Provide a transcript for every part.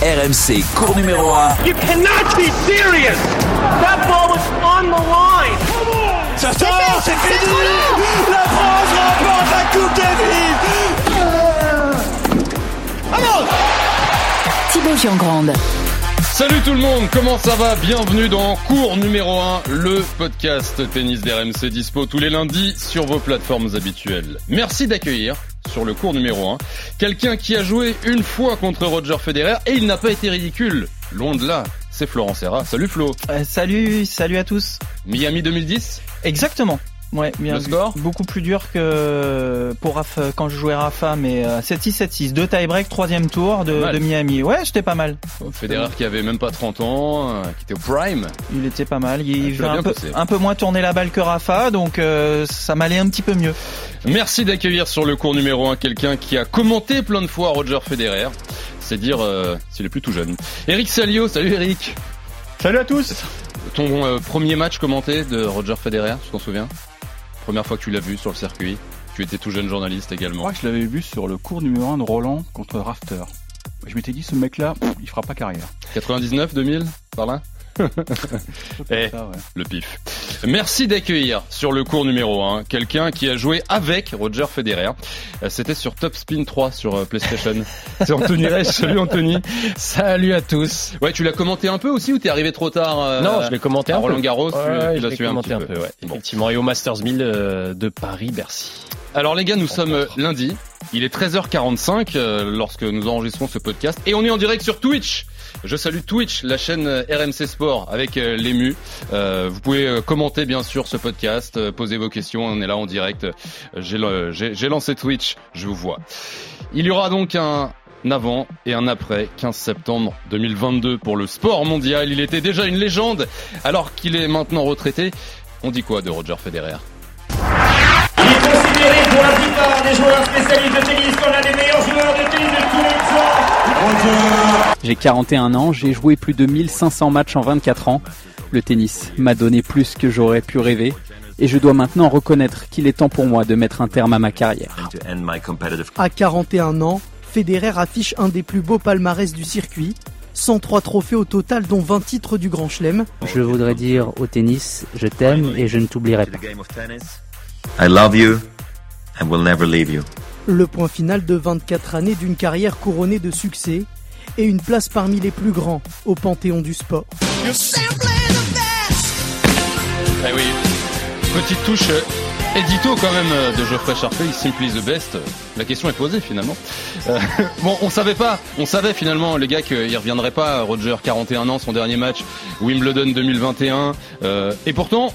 RMC, cours numéro 1. You cannot be serious. That ball was on the line. Ça sort, c'est fini. La France remporte la Coupe Davis. Vamos Thibaut Giangrande. Salut tout le monde, comment ça va? Bienvenue dans Cours numéro 1, le podcast tennis d'RMC Dispo tous les lundis sur vos plateformes habituelles. Merci d'accueillir sur le cours numéro 1 quelqu'un qui a joué une fois contre Roger Federer et il n'a pas été ridicule. Loin de là, c'est Florent Serra. Salut Flo. Euh, salut, salut à tous. Miami 2010 Exactement. Ouais, bien Le score beaucoup plus dur que pour Rafa, quand je jouais Rafa, mais euh, 7-6, 7-6, deux tie-break, troisième tour de, Miami. Ouais, c'était pas mal. Federer qui avait même pas 30 ans, euh, qui était au prime. Il était pas mal. Il l'as un peu, passé. un peu moins tourner la balle que Rafa, donc euh, ça m'allait un petit peu mieux. Merci d'accueillir sur le cours numéro 1 quelqu'un qui a commenté plein de fois Roger Federer. C'est dire euh, s'il est plus tout jeune. Eric Salio, salut Eric. Salut à tous Ton euh, premier match commenté de Roger Federer, tu t'en souviens? Première fois que tu l'as vu sur le circuit. Tu étais tout jeune journaliste également. que je l'avais vu sur le cours numéro 1 de Roland contre Rafter. Je m'étais dit, ce mec-là, il fera pas carrière. 99, 2000, par là Eh. Ça, ouais. Le pif. Merci d'accueillir sur le cours numéro 1 quelqu'un qui a joué avec Roger Federer. Euh, C'était sur Top Spin 3 sur euh, PlayStation. C'est Anthony Reich. Salut Anthony. Salut à tous. Ouais, tu l'as commenté un peu aussi ou t'es arrivé trop tard euh, non, je l'ai commenté à un peu. Roland Garros, tu- Ouais, tu je l'as l'ai suivi un commenté petit un peu. peu, ouais. Bon. Effectivement, et au Masters 1000 euh, de Paris-Bercy. Alors les gars, nous sommes euh, lundi. Il est 13h45 euh, lorsque nous enregistrons ce podcast et on est en direct sur Twitch. Je salue Twitch, la chaîne euh, RMC Sport avec euh, l'ému. Euh, vous pouvez euh, commenter bien sûr ce podcast, poser vos questions. On est là en direct. J'ai lancé Twitch, je vous vois. Il y aura donc un avant et un après 15 septembre 2022 pour le sport mondial. Il était déjà une légende alors qu'il est maintenant retraité. On dit quoi de Roger Federer? Pour la plupart des joueurs spécialistes de tennis l'un des meilleurs joueurs de tennis de tous les temps. J'ai 41 ans, j'ai joué plus de 1500 matchs en 24 ans. Le tennis m'a donné plus que j'aurais pu rêver. Et je dois maintenant reconnaître qu'il est temps pour moi de mettre un terme à ma carrière. À 41 ans, Federer affiche un des plus beaux palmarès du circuit. 103 trophées au total, dont 20 titres du Grand Chelem. Je voudrais dire au tennis, je t'aime et je ne t'oublierai pas. I love you and will never leave you. Le point final de 24 années d'une carrière couronnée de succès et une place parmi les plus grands au panthéon du sport. Eh oui, petite touche euh, édito quand même euh, de Geoffrey Charpey, Simply the Best. La question est posée finalement. Euh, bon, on savait pas, on savait finalement les gars qu'il reviendrait pas. Roger, 41 ans, son dernier match, Wimbledon 2021. Euh, et pourtant,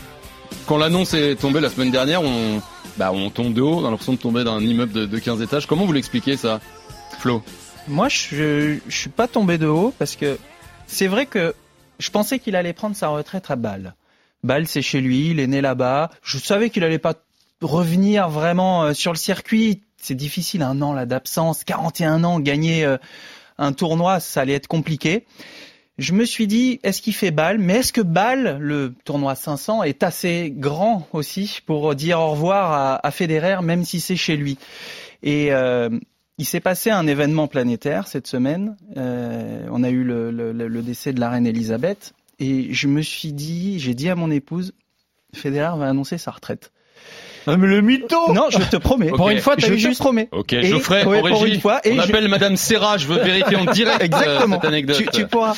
quand l'annonce est tombée la semaine dernière, on, bah, on tombe de haut, on a l'impression de tomber d'un immeuble de, de 15 étages. Comment vous l'expliquez ça, Flo? Moi, je, je suis pas tombé de haut parce que c'est vrai que je pensais qu'il allait prendre sa retraite à Bâle. Bâle, c'est chez lui, il est né là-bas. Je savais qu'il allait pas revenir vraiment euh, sur le circuit. C'est difficile, un an là d'absence, 41 ans, gagner euh, un tournoi, ça allait être compliqué. Je me suis dit, est-ce qu'il fait Bâle Mais est-ce que Bâle, le tournoi 500, est assez grand aussi pour dire au revoir à, Federer, même si c'est chez lui? Et euh, il s'est passé un événement planétaire cette semaine. Euh, on a eu le- le décès de la reine Elisabeth. Et je me suis dit, j'ai dit à mon épouse, Federer va annoncer sa retraite. Ah, mais le mytho Non, je te promets. Pour une fois, Je je te te promets. Ok, Et- Geoffrey, ouais, en pour régie, une fois, et on je- appelle Madame Serra, je veux vérifier en direct euh, Exactement. cette anecdote. Tu, tu pourras.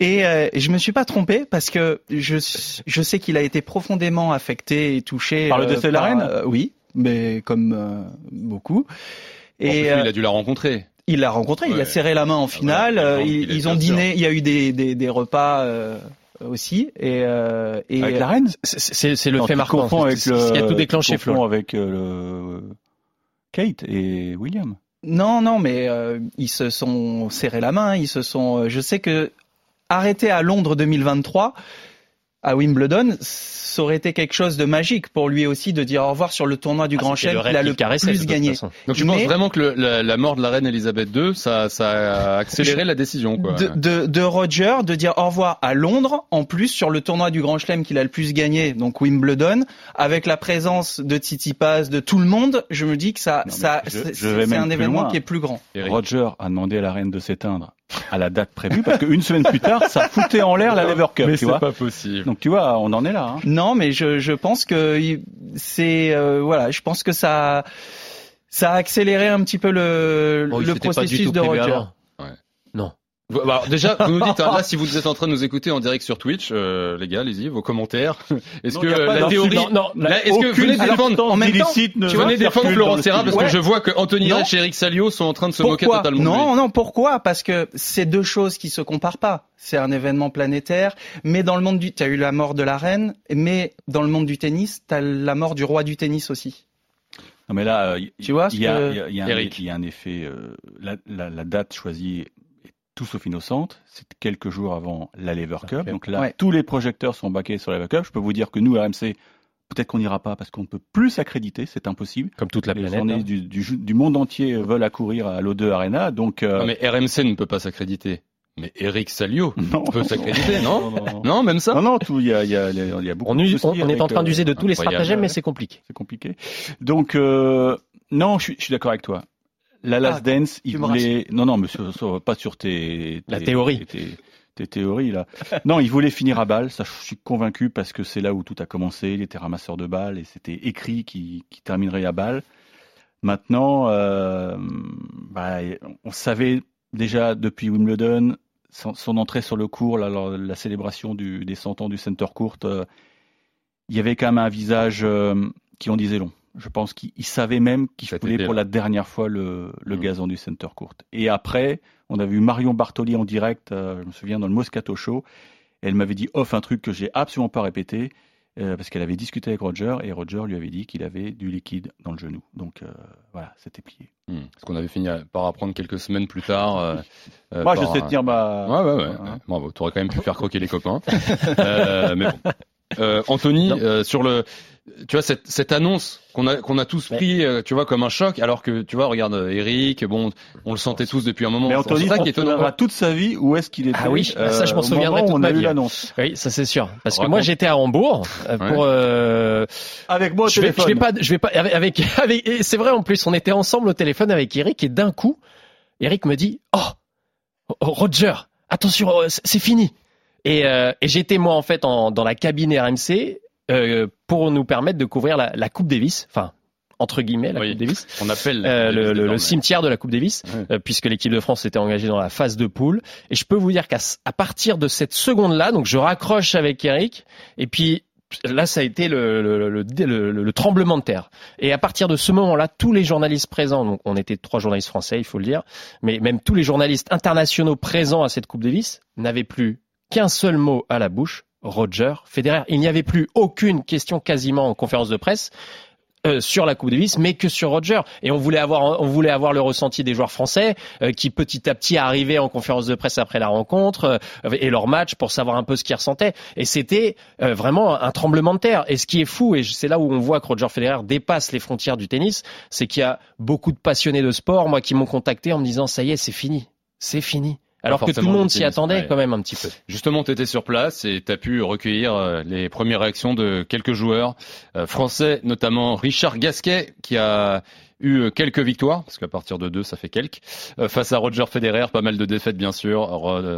Et euh, je me suis pas trompé parce que je je sais qu'il a été profondément affecté et touché Par le décès de la reine euh, Oui, mais comme euh, beaucoup. En plus, Et lui, euh, il a dû la rencontrer. il l'a rencontré, il a serré la main en finale. ouais, euh, il ils, ils ont sûr. dîné. Il y a eu des des, des repas euh, aussi. Et euh, et Avec la reine C'est- le Non, fait marquant. avec C'est le, ce qui a tout déclenché, Flo. avec euh, le Kate et William. Non, non, mais euh, ils se sont serré la main. Ils se sont. euh, Je sais que arrêté à Londres 2023, à Wimbledon, ça aurait été quelque chose de magique pour lui aussi de dire au revoir sur le tournoi du Ah, Grand Chelem qu'il a le plus gagné. Donc tu Mais- penses vraiment que le- la, la mort de la reine Elisabeth II, ça, ça a accéléré la décision, quoi. De, de, de Roger de dire au revoir à Londres, en plus sur le tournoi du Grand Chelem qu'il a le plus gagné, donc Wimbledon, avec la présence de Tsitsipas, de tout le monde, je me dis que ça, Non, mais ça, je- c'est je un événement loin. qui est plus grand. Roger a demandé à la reine de s'éteindre à la date prévue parce qu'une semaine plus tard, ça foutait en l'air la Lever Cup. Mais c'est pas possible. Donc tu vois, on en est là. Hein. Non, mais je, je pense que c'est euh, voilà, je pense que ça ça a accéléré un petit peu le, Bon, le processus de Roger. Bah, alors, déjà, vous nous dites, hein, là, si vous êtes en train de nous écouter en direct sur Twitch, euh, les gars, allez-y, vos commentaires. Est-ce que la théorie, Non, non, là, la- est-ce que vous venez défendre, en même temps, ne tu venez de défendre Florent Serra parce que je vois que Anthony. Retsch et Eric Salio sont en train de se moquer Pourquoi totalement. de lui. Non, non, pourquoi Parce que c'est deux choses qui se comparent pas. C'est un événement planétaire, mais dans le monde du, t'as eu la mort de la reine, mais dans le monde du tennis, t'as la mort du roi du tennis aussi. Non mais là, euh, Tu vois il y, a- que- il y a- il y a un- Eric. il y a un effet. euh, la, la- la date choisie tout sauf innocente. C'est quelques jours avant la Lever Cup. Donc là, Ouais. tous les projecteurs sont baqués sur la Lever Cup. Je peux vous dire que nous, RMC, peut-être qu'on n'ira pas parce qu'on ne peut plus s'accréditer. C'est impossible. Comme toute la Les planète. journées hein. du, du, du monde entier veulent accourir à l'O2 Arena. Donc, euh, Non, mais RMC ne peut pas s'accréditer. Mais Eric Salio non. peut s'accréditer, non non, non. Non, même ça Non, non, tout, il y a, y, a, y a beaucoup On, de use- soucis on- est en train euh, d'user de tous les stratagèmes, mais c'est compliqué. c'est compliqué. Donc, euh, non, je suis, je suis d'accord avec toi. La Last Ah, Dance, il voulait. Non, non, sur- pas sur tes. La théorie. Tes, tes théories, là. non, il voulait finir à balle. Ça, je suis convaincu parce que c'est là où tout a commencé. Il était ramasseur de balles et c'était écrit qu'il qu'il terminerait à balle. Maintenant, euh, bah, on savait déjà depuis Wimbledon son, son entrée sur le court, la, la, la célébration du, des 100 ans du center court, euh, il y avait quand même un visage euh, qui en disait long. Je pense qu'il il savait même qu'il été, pour la dernière fois le, le Mm. gazon du center court. Et après, on a vu Marion Bartoli en direct, euh, je me souviens, dans le Moscato Show. Elle m'avait dit off un truc que j'ai absolument pas répété, euh, parce qu'elle avait discuté avec Roger, et Roger lui avait dit qu'il avait du liquide dans le genou. Donc euh, voilà, c'était plié. Hmm. Parce qu'on avait fini par apprendre quelques semaines plus tard. euh, Moi, par je sais tenir ma. Ouais, ouais, ouais. Bravo. T'aurais quand même pu faire croquer les copains. Mais bon. Anthony, sur le, tu vois cette, cette annonce qu'on a qu'on a tous pris, euh, tu vois, comme un choc, alors que tu vois, regarde euh, Eric, bon, on le sentait tous depuis un moment. Mais Anthony ça qui étonnant. toute sa vie où est-ce qu'il était. Ah oui, ça, je m'en souviendrai toute on ma a eu vie. l'annonce. Oui, ça c'est sûr. Parce que moi j'étais à Hambourg euh, Ouais. pour. euh, Avec moi au je vais, je vais pas, je vais pas avec, avec, c'est vrai en plus, on était ensemble au téléphone avec Eric et d'un coup, Eric me dit, oh, oh, Roger, attention, c'est c'est fini. Et, euh, et j'étais moi en fait en, dans la cabine RMC euh, pour nous permettre de couvrir la, la Coupe Davis, enfin entre guillemets la Oui. Coupe Davis. On appelle Euh, le, le- le cimetière de la Coupe Davis, Ouais. euh, puisque l'équipe de France était engagée dans la phase de poule. Et je peux vous dire qu'à à partir de cette seconde-là, donc je raccroche avec Eric, et puis là, ça a été le, le- le- le tremblement de terre. Et à partir de ce moment-là, tous les journalistes présents, donc on était trois journalistes français, il faut le dire, mais même tous les journalistes internationaux présents à cette Coupe Davis n'avaient plus qu'un seul mot à la bouche. Roger Federer. Il n'y avait plus aucune question quasiment en conférence de presse euh, sur la Coupe Davis, mais que sur Roger. Et on voulait avoir, on voulait avoir le ressenti des joueurs français euh, qui petit à petit arrivaient en conférence de presse après la rencontre euh, et leur match pour savoir un peu ce qu'ils ressentaient. Et c'était euh, vraiment un tremblement de terre. Et ce qui est fou, et c'est là où on voit que Roger Federer dépasse les frontières du tennis, c'est qu'il y a beaucoup de passionnés de sport, moi, qui m'ont contacté en me disant ça y est, c'est fini, c'est fini. Alors que tout le monde s'y attendait ouais. quand même un petit peu. Justement, tu étais sur place et tu as pu recueillir euh, les premières réactions de quelques joueurs euh, français, notamment Richard Gasquet, qui a eu euh, quelques victoires, parce qu'à partir de deux, ça fait quelques, face à Roger Federer, pas mal de défaites bien sûr.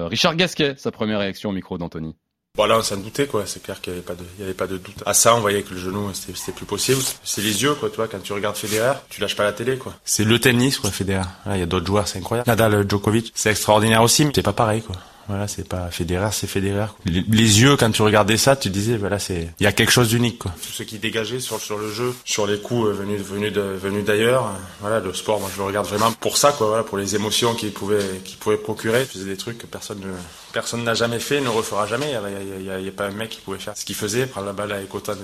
Richard Gasquet, sa première réaction au micro d'Anthony. Bon là on s'en doutait quoi, c'est clair qu'il n'y avait avait pas de doute. À ça on voyait que le genou c'était, plus possible. C'est les yeux quoi, tu vois, quand tu regardes Federer, tu lâches pas la télé quoi. C'est le tennis quoi Federer. Il y a d'autres joueurs, c'est incroyable. Nadal, Djokovic, c'est extraordinaire aussi, mais c'est pas pareil quoi. Voilà, c'est pas Federer, c'est Federer. Les, yeux quand tu regardais ça, tu disais voilà c'est, il y a quelque chose d'unique quoi. Tout ce qui dégageait sur sur le jeu, sur les coups euh, venus venus de venus d'ailleurs. euh, Voilà, le sport, moi je le regarde vraiment pour ça quoi, voilà, pour les émotions qu'il pouvait qu'il pouvait procurer. Il faisait des trucs que personne ne personne n'a jamais fait, ne refera jamais. Il y a, a- pas un mec qui pouvait faire ce qu'il faisait, prendre la balle avec autant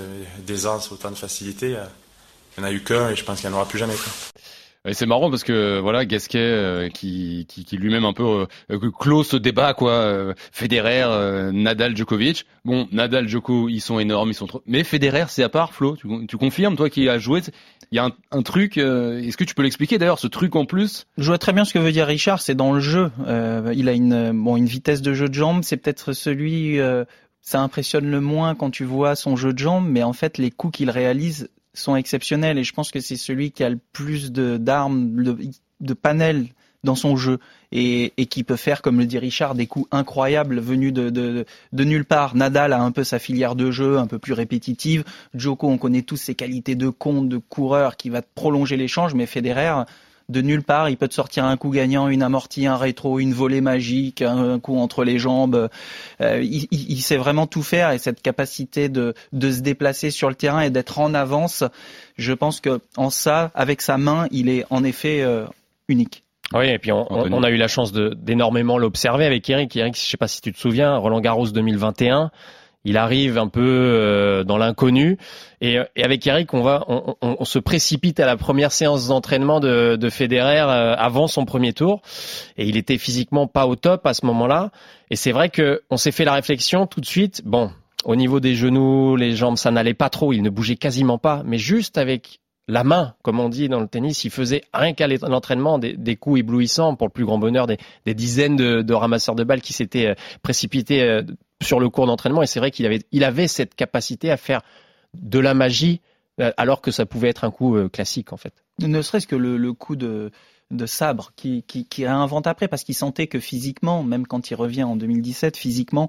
d'aisance, autant de facilité. A- il y en a eu qu'un et je pense qu'il n'y en aura plus jamais. Quoi. Et c'est marrant parce que voilà Gasquet euh, qui, qui, qui lui-même un peu euh, euh, clôt ce débat quoi euh, Federer euh, Nadal Djokovic bon Nadal Djoko ils sont énormes ils sont trop mais Federer c'est à part Flo tu, tu confirmes toi qui as joué il y a un, un truc euh, est-ce que tu peux l'expliquer d'ailleurs ce truc en plus? Je vois très bien ce que veut dire Richard, c'est dans le jeu. Il a une bon une vitesse de jeu de jambes, c'est peut-être celui ça impressionne le moins quand tu vois son jeu de jambes, mais en fait les coups qu'il réalise sont exceptionnels et je pense que c'est celui qui a le plus de d'armes, de, de panel dans son jeu et, et qui peut faire, comme le dit Richard, des coups incroyables venus de, de, de nulle part. Nadal a un peu sa filière de jeu, un peu plus répétitive. Djoko, on connaît tous ses qualités de compte, de coureur, qui va prolonger l'échange, mais Federer, de nulle part, il peut te sortir un coup gagnant, une amortie, un rétro, une volée magique, un, coup entre les jambes. Euh, il, il, sait vraiment tout faire et cette capacité de, de se déplacer sur le terrain et d'être en avance, je pense que en ça, avec sa main, il est en effet euh, unique. Oui, et puis on, on, a eu la chance d'énormément l'observer avec Eric. Eric, je sais pas si tu te souviens, Roland Garros 2021 il arrive un peu euh, dans l'inconnu. Et, avec Eric, on va, on, se précipite à la première séance d'entraînement de, de Federer euh, avant son premier tour. Et il était physiquement pas au top à ce moment-là. Et c'est vrai que on s'est fait la réflexion tout de suite. Bon, au niveau des genoux, les jambes, ça n'allait pas trop. Il ne bougeait quasiment pas. Mais juste avec la main, comme on dit dans le tennis, il faisait rien qu'à l'entraînement des, coups éblouissants pour le plus grand bonheur des, dizaines de, de, ramasseurs de balles qui s'étaient euh, précipités sur le cours d'entraînement et c'est vrai qu'il avait, il avait cette capacité à faire de la magie euh, alors que ça pouvait être un coup euh, classique en fait. Ne serait-ce que le, le coup de, de sabre qui, qui, qui réinvente après parce qu'il sentait que physiquement, même quand il revient en 2017, physiquement,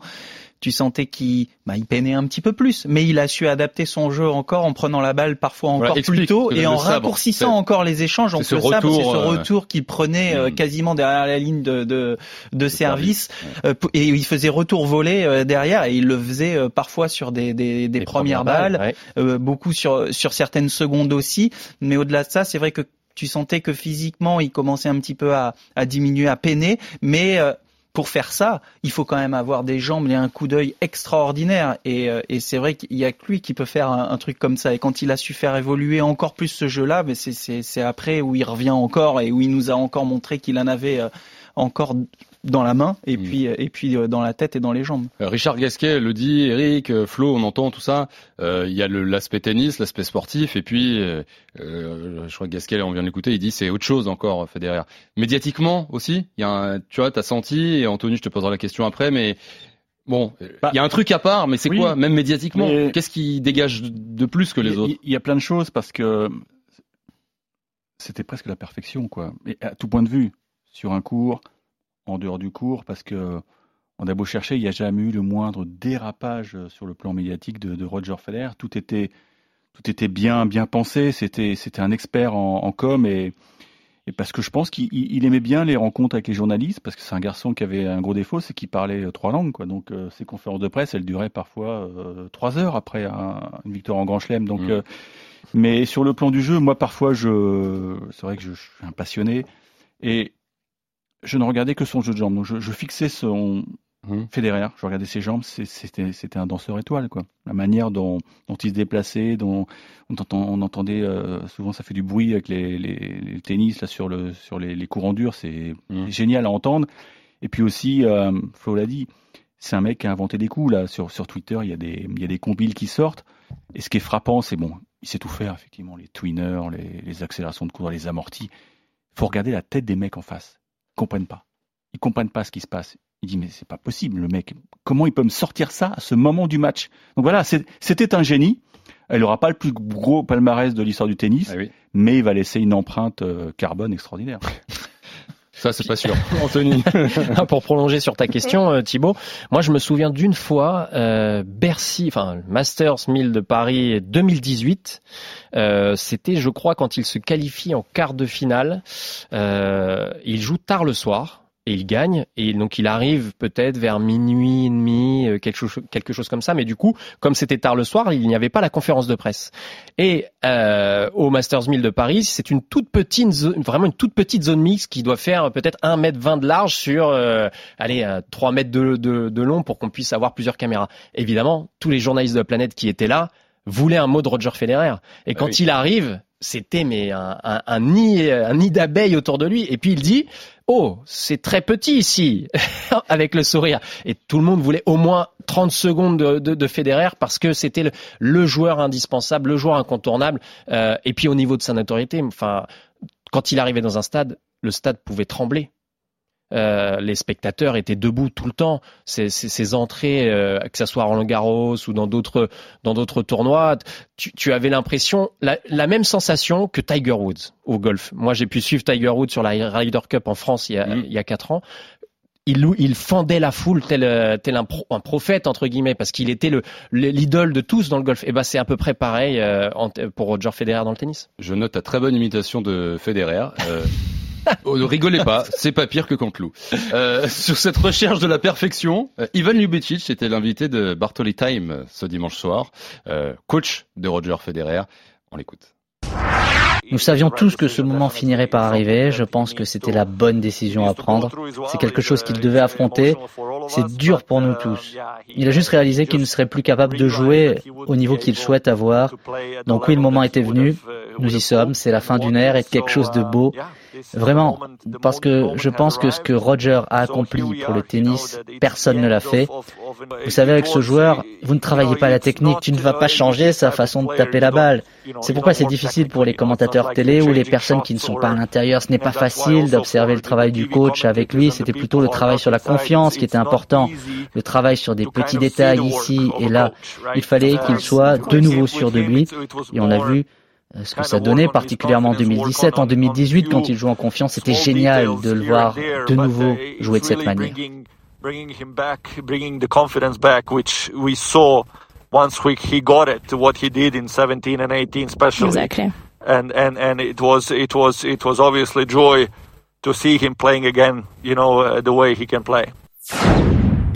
tu sentais qu'il bah, il peinait un petit peu plus, mais il a su adapter son jeu encore en prenant la balle parfois encore plus tôt et en raccourcissant encore les échanges. Donc ce le retour, c'est ce euh, retour qu'il prenait euh, Mm. quasiment derrière la ligne de, de, de service euh, et il faisait retour volé derrière et il le faisait parfois sur des, des, premières, premières balles, balles, euh, beaucoup sur, sur certaines secondes aussi. Mais au-delà de ça, c'est vrai que tu sentais que physiquement, il commençait un petit peu à, diminuer, à peiner, mais euh, pour faire ça, il faut quand même avoir des jambes et un coup d'œil extraordinaire. Et, euh, et c'est vrai qu'il y a que lui qui peut faire un, un, truc comme ça. Et quand il a su faire évoluer encore plus ce jeu-là, mais c'est après où il revient encore et où il nous a encore montré qu'il en avait euh, encore dans la main et Mm. puis et puis euh, dans la tête et dans les jambes. Euh, Richard Gasquet le dit, Eric, euh, Flo, on entend tout ça. Euh, Il y a l'aspect tennis, l'aspect sportif, et puis euh, je crois que Gasquet, on vient de l'écouter, il dit c'est autre chose encore Federer. Médiatiquement aussi, il y a un, tu vois, t'as senti, et Anthony, je te poserai la question après, mais bon, il Bah, y a un truc à part, mais c'est oui, quoi, même médiatiquement, qu'est-ce qui dégage de- plus que les Il y autres Il y a plein de choses parce que c'était presque la perfection, quoi. Et à tout point de vue, sur un cours, en dehors du cours, parce que on a beau chercher, il n'y a jamais eu le moindre dérapage sur le plan médiatique de, de Roger Federer. Tout était, tout était bien, bien pensé. C'était, c'était un expert en, en com et, et parce que je pense qu'il il- il aimait bien les rencontres avec les journalistes, parce que c'est un garçon qui avait un gros défaut, c'est qu'il parlait euh, trois langues, quoi. Donc euh, ses conférences de presse, elles duraient parfois euh, trois heures après un- une victoire en Grand Chelem. Donc, Mm. euh, mais sur le plan du jeu, moi parfois je, c'est vrai que je, je suis un passionné et je ne regardais que son jeu de jambes. Donc je, je fixais son Mhm. Federer, je regardais ses jambes, c'était un danseur étoile quoi. La manière dont, dont il se déplaçait, dont on, entend- on entendait euh, souvent ça fait du bruit avec les, les, les tennis là sur le sur les, les courants durs, c'est c'est génial à entendre. Et puis aussi, euh, Flo l'a dit, c'est un mec qui a inventé des coups là sur sur Twitter. Il y a des il y a des compiles qui sortent. Et ce qui est frappant, c'est bon, il sait tout faire effectivement, les twinners, les, les accélérations de coups, les amortis. Faut regarder la tête des mecs en face. Ils comprennent pas. Ils comprennent pas ce qui se passe. Il dit mais c'est pas possible le mec. Comment il peut me sortir ça à ce moment du match? Donc voilà, c'était un génie. Il n'aura pas le plus gros palmarès de l'histoire du tennis, Ah oui. mais il va laisser une empreinte euh, carbone extraordinaire. Ça, c'est pas sûr. Anthony. Pour prolonger sur ta question, euh, Thibaut, moi je me souviens d'une fois, euh, Bercy, enfin Masters 1000 de Paris 2018, euh, c'était je crois quand il se qualifie en quart de finale, euh, il joue tard le soir. Et il gagne, et donc il arrive peut-être vers minuit et demi, euh, quelque chose, quelque chose comme ça. Mais du coup, comme c'était tard le soir, il n'y avait pas la conférence de presse. Et euh, au Masters 1000 de Paris, c'est une toute petite zone, vraiment une toute petite zone mixte qui doit faire peut-être 1 mètre 20 de large sur, euh, allez, euh, 3 mètres de, de, de long pour qu'on puisse avoir plusieurs caméras. Évidemment, tous les journalistes de la planète qui étaient là voulaient un mot de Roger Federer. Et quand oui. il arrive, c'était mais un, un, un nid, un nid d'abeilles autour de lui. Et puis il dit, oh, c'est très petit ici, avec le sourire. Et tout le monde voulait au moins 30 secondes de, de, de Federer parce que c'était le, le joueur indispensable, le joueur incontournable. Euh, et puis au niveau de sa notoriété, enfin, quand il arrivait dans un stade, le stade pouvait trembler. Euh, les spectateurs étaient debout tout le temps. Ces, ces, ces entrées, euh, que ce soit à Roland Garros ou dans d'autres dans d'autres tournois, tu, tu avais l'impression la, la, même sensation que Tiger Woods au golf. Moi, j'ai pu suivre Tiger Woods sur la Ryder Cup en France il y a, mmh. il y a quatre ans il, il fendait la foule tel, tel un, pro, un prophète entre guillemets parce qu'il était le l'idole de tous dans le golf. Et ben c'est à peu près pareil euh, pour Roger Federer dans le tennis. Je note ta très bonne imitation de Federer. Euh... oh, ne rigolez pas, c'est pas pire que Cantelou. Euh, sur cette recherche de la perfection, euh, Ivan Ljubicic était l'invité de Bartoli Time ce dimanche soir, euh, coach de Roger Federer. On l'écoute. Nous savions tous que ce moment finirait par arriver. Je pense que c'était la bonne décision à prendre. C'est quelque chose qu'il devait affronter. C'est dur pour nous tous. Il a juste réalisé qu'il ne serait plus capable de jouer au niveau qu'il souhaite avoir. Donc oui, le moment était venu. Nous y sommes. C'est la fin d'une ère et quelque chose de beau. Vraiment, parce que je pense que ce que Roger a accompli pour le tennis, personne ne l'a fait. Vous savez, avec ce joueur, vous ne travaillez pas la technique, tu ne vas pas changer sa façon de taper la balle. C'est pourquoi c'est difficile pour les commentateurs télé ou les personnes qui ne sont pas à l'intérieur. Ce n'est pas facile d'observer le travail du coach avec lui, c'était plutôt le travail sur la confiance qui était important, le travail sur des petits détails ici et là. Il fallait qu'il soit de nouveau sûr de lui et on a vu ce que ça donnait, particulièrement en 2017, en 2018, quand il joue en confiance, c'était génial de le voir de nouveau jouer de cette manière. Bringing him back, bringing the confidence back, which we saw once we, he got it, what he did in 17 and 18 especially. Exactly. And, and, and it was, it was, it was obviously joy to see him playing again, you know, uh, the way he can play.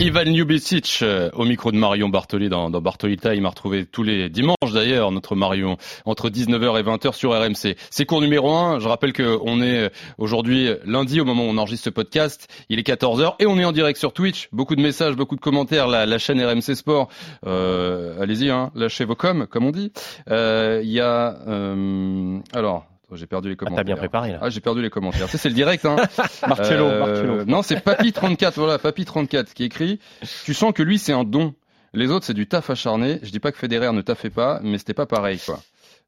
Ivan Ljubicic euh, au micro de Marion Bartoli dans, dans Bartolita. Il m'a retrouvé tous les dimanches d'ailleurs, notre Marion, entre 19h et 20h sur RMC. C'est cours numéro 1. Je rappelle qu'on est aujourd'hui lundi au moment où on enregistre ce podcast. Il est 14h et on est en direct sur Twitch. Beaucoup de messages, beaucoup de commentaires. La, la chaîne RMC Sport. Euh, Allez-y, hein, lâchez vos coms, comme on dit. Euh, Il y a... Euh, alors... J'ai perdu les commentaires. Ah, T'as bien préparé là. Ah, j'ai perdu les commentaires. c'est le direct, hein. Marcello, euh, Marcello. Non, c'est Papy34, voilà, Papy34 qui écrit. Tu sens que lui, c'est un don. Les autres, c'est du taf acharné. Je dis pas que Federer ne taffait pas, mais c'était pas pareil, quoi.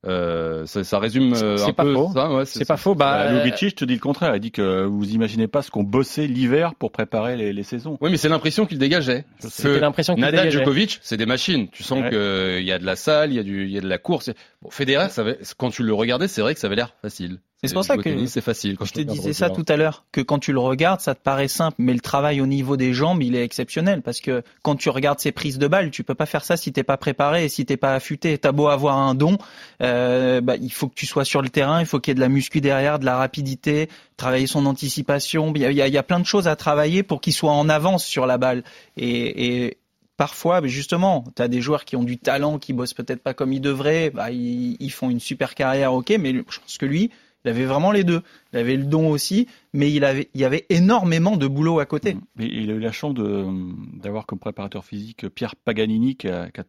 Euh, ça, ça, résume euh, un pas peu faux. ça. Ouais, c'est pas faux. Bah, bah Lubicic te dit le contraire. Il dit que vous imaginez pas ce qu'on bossait l'hiver pour préparer les, les, saisons. Oui, mais c'est l'impression qu'il dégageait. C'était l'impression qu'il Nadal, dégageait. Djokovic, c'est des machines. Tu sens Ouais. que il y a de la salle, il y a du, il y a de la course. Bon, Federer, ça avait- quand tu le regardais, c'est vrai que ça avait l'air facile. C'est pour ça que c'est facile. Quand Je te disais ça tout à l'heure, que quand tu le regardes, ça te paraît simple, mais le travail au niveau des jambes, il est exceptionnel, parce que quand tu regardes ses prises de balles, tu peux pas faire ça si t'es pas préparé et si t'es pas affûté. T'as beau avoir un don, euh, bah, il faut que tu sois sur le terrain, il faut qu'il y ait de la muscu derrière, de la rapidité, travailler son anticipation. Il y a, il y plein de choses à travailler pour qu'il soit en avance sur la balle. Et, et parfois, mais justement, tu as des joueurs qui ont du talent, qui bossent peut-être pas comme ils devraient, bah, ils, ils font une super carrière, ok, mais je pense que lui, il avait vraiment les deux. Il avait le don aussi, mais il avait, il y avait énormément de boulot à côté. Mais il a eu la chance d'avoir comme préparateur physique Pierre Paganini, qui a, qui a